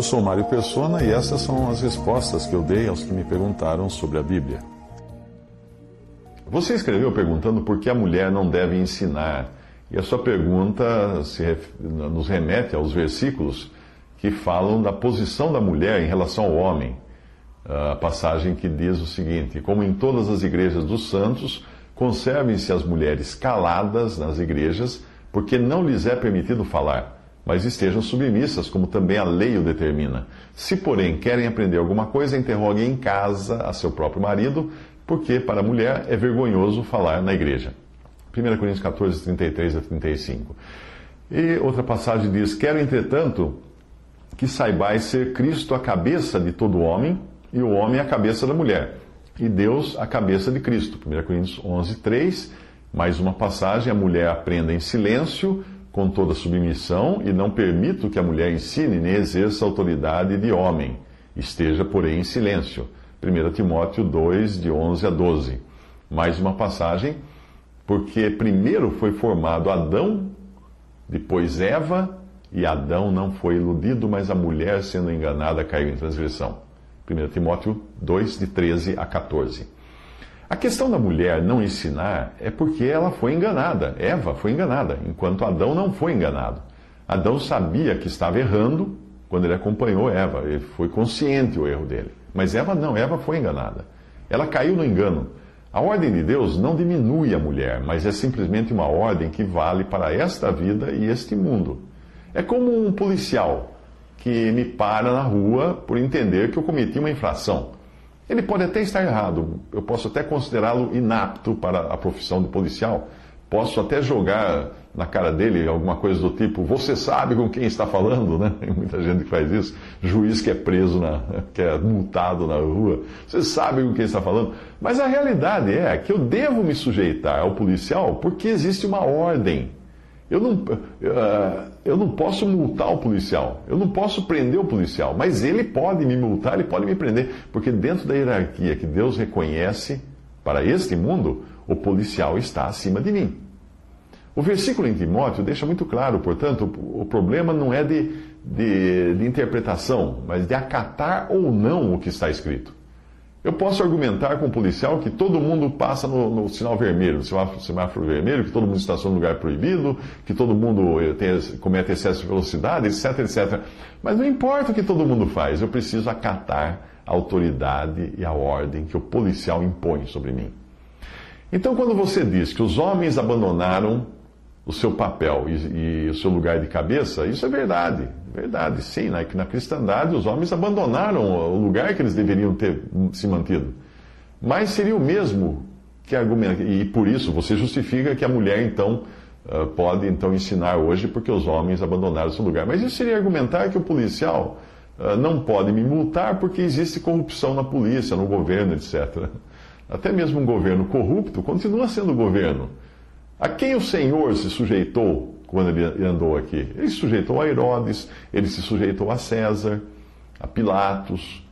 Eu sou Mário Persona e essas são as respostas que eu dei aos que me perguntaram sobre a Bíblia. Você escreveu perguntando por que a mulher não deve ensinar, e a sua pergunta se nos remete aos versículos que falam da posição da mulher em relação ao homem. A passagem que diz o seguinte: Como em todas as igrejas dos santos, conservem-se as mulheres caladas nas igrejas, porque não lhes é permitido falar, mas estejam submissas, como também a lei o determina. Se, porém, querem aprender alguma coisa, interroguem em casa a seu próprio marido, porque para a mulher é vergonhoso falar na igreja. 1 Coríntios 14, 33 a 35. E outra passagem diz: Quero, entretanto, que saibais ser Cristo a cabeça de todo homem, e o homem a cabeça da mulher, e Deus a cabeça de Cristo. 1 Coríntios 11, 3. Mais uma passagem: a mulher aprenda em silêncio, com toda submissão, e não permito que a mulher ensine nem exerça autoridade de homem. Esteja, porém, em silêncio. 1 Timóteo 2, de 11 a 12. Mais uma passagem: porque primeiro foi formado Adão, depois Eva, e Adão não foi iludido, mas a mulher, sendo enganada, caiu em transgressão. 1 Timóteo 2, de 13 a 14. A questão da mulher não ensinar é porque ela foi enganada. Eva foi enganada, enquanto Adão não foi enganado. Adão sabia que estava errando quando ele acompanhou Eva. Ele foi consciente o erro dele. Mas Eva não, Eva foi enganada. Ela caiu no engano. A ordem de Deus não diminui a mulher, mas é simplesmente uma ordem que vale para esta vida e este mundo. É como um policial que me para na rua por entender que eu cometi uma infração. Ele pode até estar errado, eu posso até considerá-lo inapto para a profissão de policial, posso até jogar na cara dele alguma coisa do tipo: Você sabe com quem está falando, né? Tem muita gente que faz isso. Juiz que é preso, na, que é multado na rua. Você sabe com quem está falando. Mas a realidade é que eu devo me sujeitar ao policial porque existe uma ordem. Eu não, eu não posso multar o policial, eu não posso prender o policial, mas ele pode me multar, ele pode me prender, porque dentro da hierarquia que Deus reconhece para este mundo, o policial está acima de mim. O versículo em Timóteo deixa muito claro, portanto, o problema não é de, de, de interpretação, mas de acatar ou não o que está escrito. Eu posso argumentar com o policial que todo mundo passa no, no sinal vermelho, no semáforo, semáforo, vermelho, que todo mundo estaciona no lugar proibido, que todo mundo tem, comete excesso de velocidade, etc, etc. Mas não importa o que todo mundo faz, eu preciso acatar a autoridade e a ordem que o policial impõe sobre mim. Então, quando você diz que os homens abandonaram o seu papel e, e, o seu lugar de cabeça, isso é verdade. Verdade, sim. Na, na cristandade, os homens abandonaram o lugar que eles deveriam ter se mantido. Mas seria o mesmo que argumentar. E por isso você justifica que a mulher, então, uh, pode então ensinar hoje porque os homens abandonaram seu lugar. Mas isso seria argumentar que o policial uh, não pode me multar porque existe corrupção na polícia, no governo, etc. Até mesmo um governo corrupto continua sendo governo. A quem o Senhor se sujeitou quando ele andou aqui? Ele se sujeitou a Herodes, ele se sujeitou a César, a Pilatos.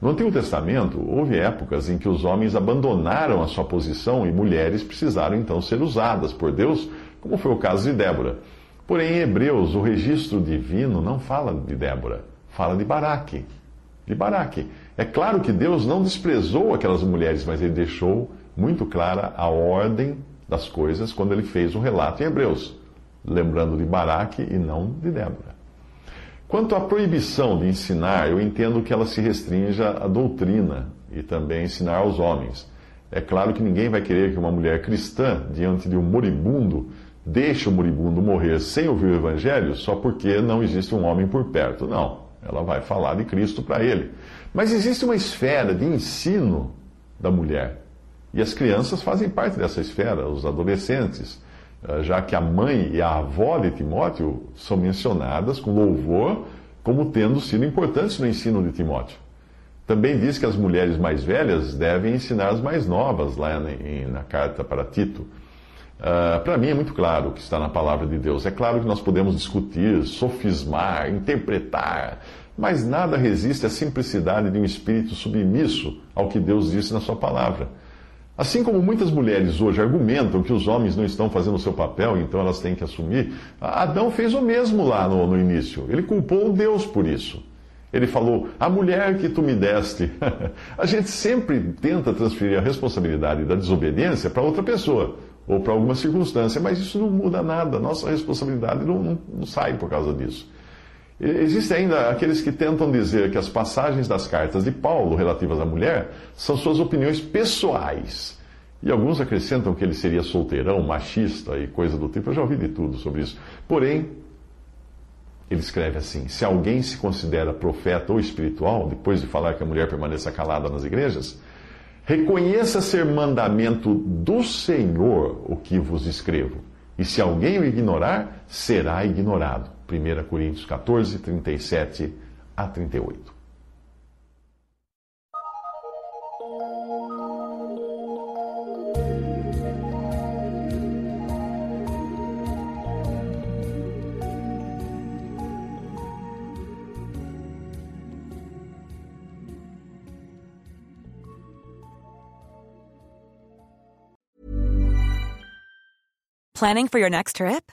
No Antigo Testamento, houve épocas em que os homens abandonaram a sua posição e mulheres precisaram então ser usadas por Deus, como foi o caso de Débora. Porém, em Hebreus, o registro divino não fala de Débora, fala de Baraque. De Baraque. É claro que Deus não desprezou aquelas mulheres, mas ele deixou muito clara a ordem das coisas quando ele fez o relato em Hebreus, lembrando de Baraque e não de Débora. Quanto à proibição de ensinar, eu entendo que ela se restrinja à doutrina e também ensinar aos homens. É claro que ninguém vai querer que uma mulher cristã, diante de um moribundo, deixe o moribundo morrer sem ouvir o evangelho só porque não existe um homem por perto. Não, ela vai falar de Cristo para ele. Mas existe uma esfera de ensino da mulher. E as crianças fazem parte dessa esfera, os adolescentes. Eh, já que a mãe e a avó de Timóteo são mencionadas com louvor como tendo sido importantes no ensino de Timóteo. Também diz que as mulheres mais velhas devem ensinar as mais novas, lá na carta para Tito. Uh, para mim é muito claro o que está na palavra de Deus. É claro que nós podemos discutir, sofismar, interpretar, mas nada resiste à simplicidade de um espírito submisso ao que Deus disse na sua palavra. Assim como muitas mulheres hoje argumentam que os homens não estão fazendo o seu papel, então elas têm que assumir, Adão fez o mesmo lá no, no início. Ele culpou Deus por isso. Ele falou: A mulher que tu me deste. a gente sempre tenta transferir a responsabilidade da desobediência para outra pessoa ou para alguma circunstância, mas isso não muda nada. Nossa responsabilidade não, não, não sai por causa disso. Existem ainda aqueles que tentam dizer que as passagens das cartas de Paulo relativas à mulher são suas opiniões pessoais. E alguns acrescentam que ele seria solteirão, machista e coisa do tipo. Eu já ouvi de tudo sobre isso. Porém, ele escreve assim: se alguém se considera profeta ou espiritual, depois de falar que a mulher permaneça calada nas igrejas, reconheça ser mandamento do Senhor o que vos escrevo. E se alguém o ignorar, será ignorado. 1 Coríntios 14, 37 a 38. Planning for your next trip?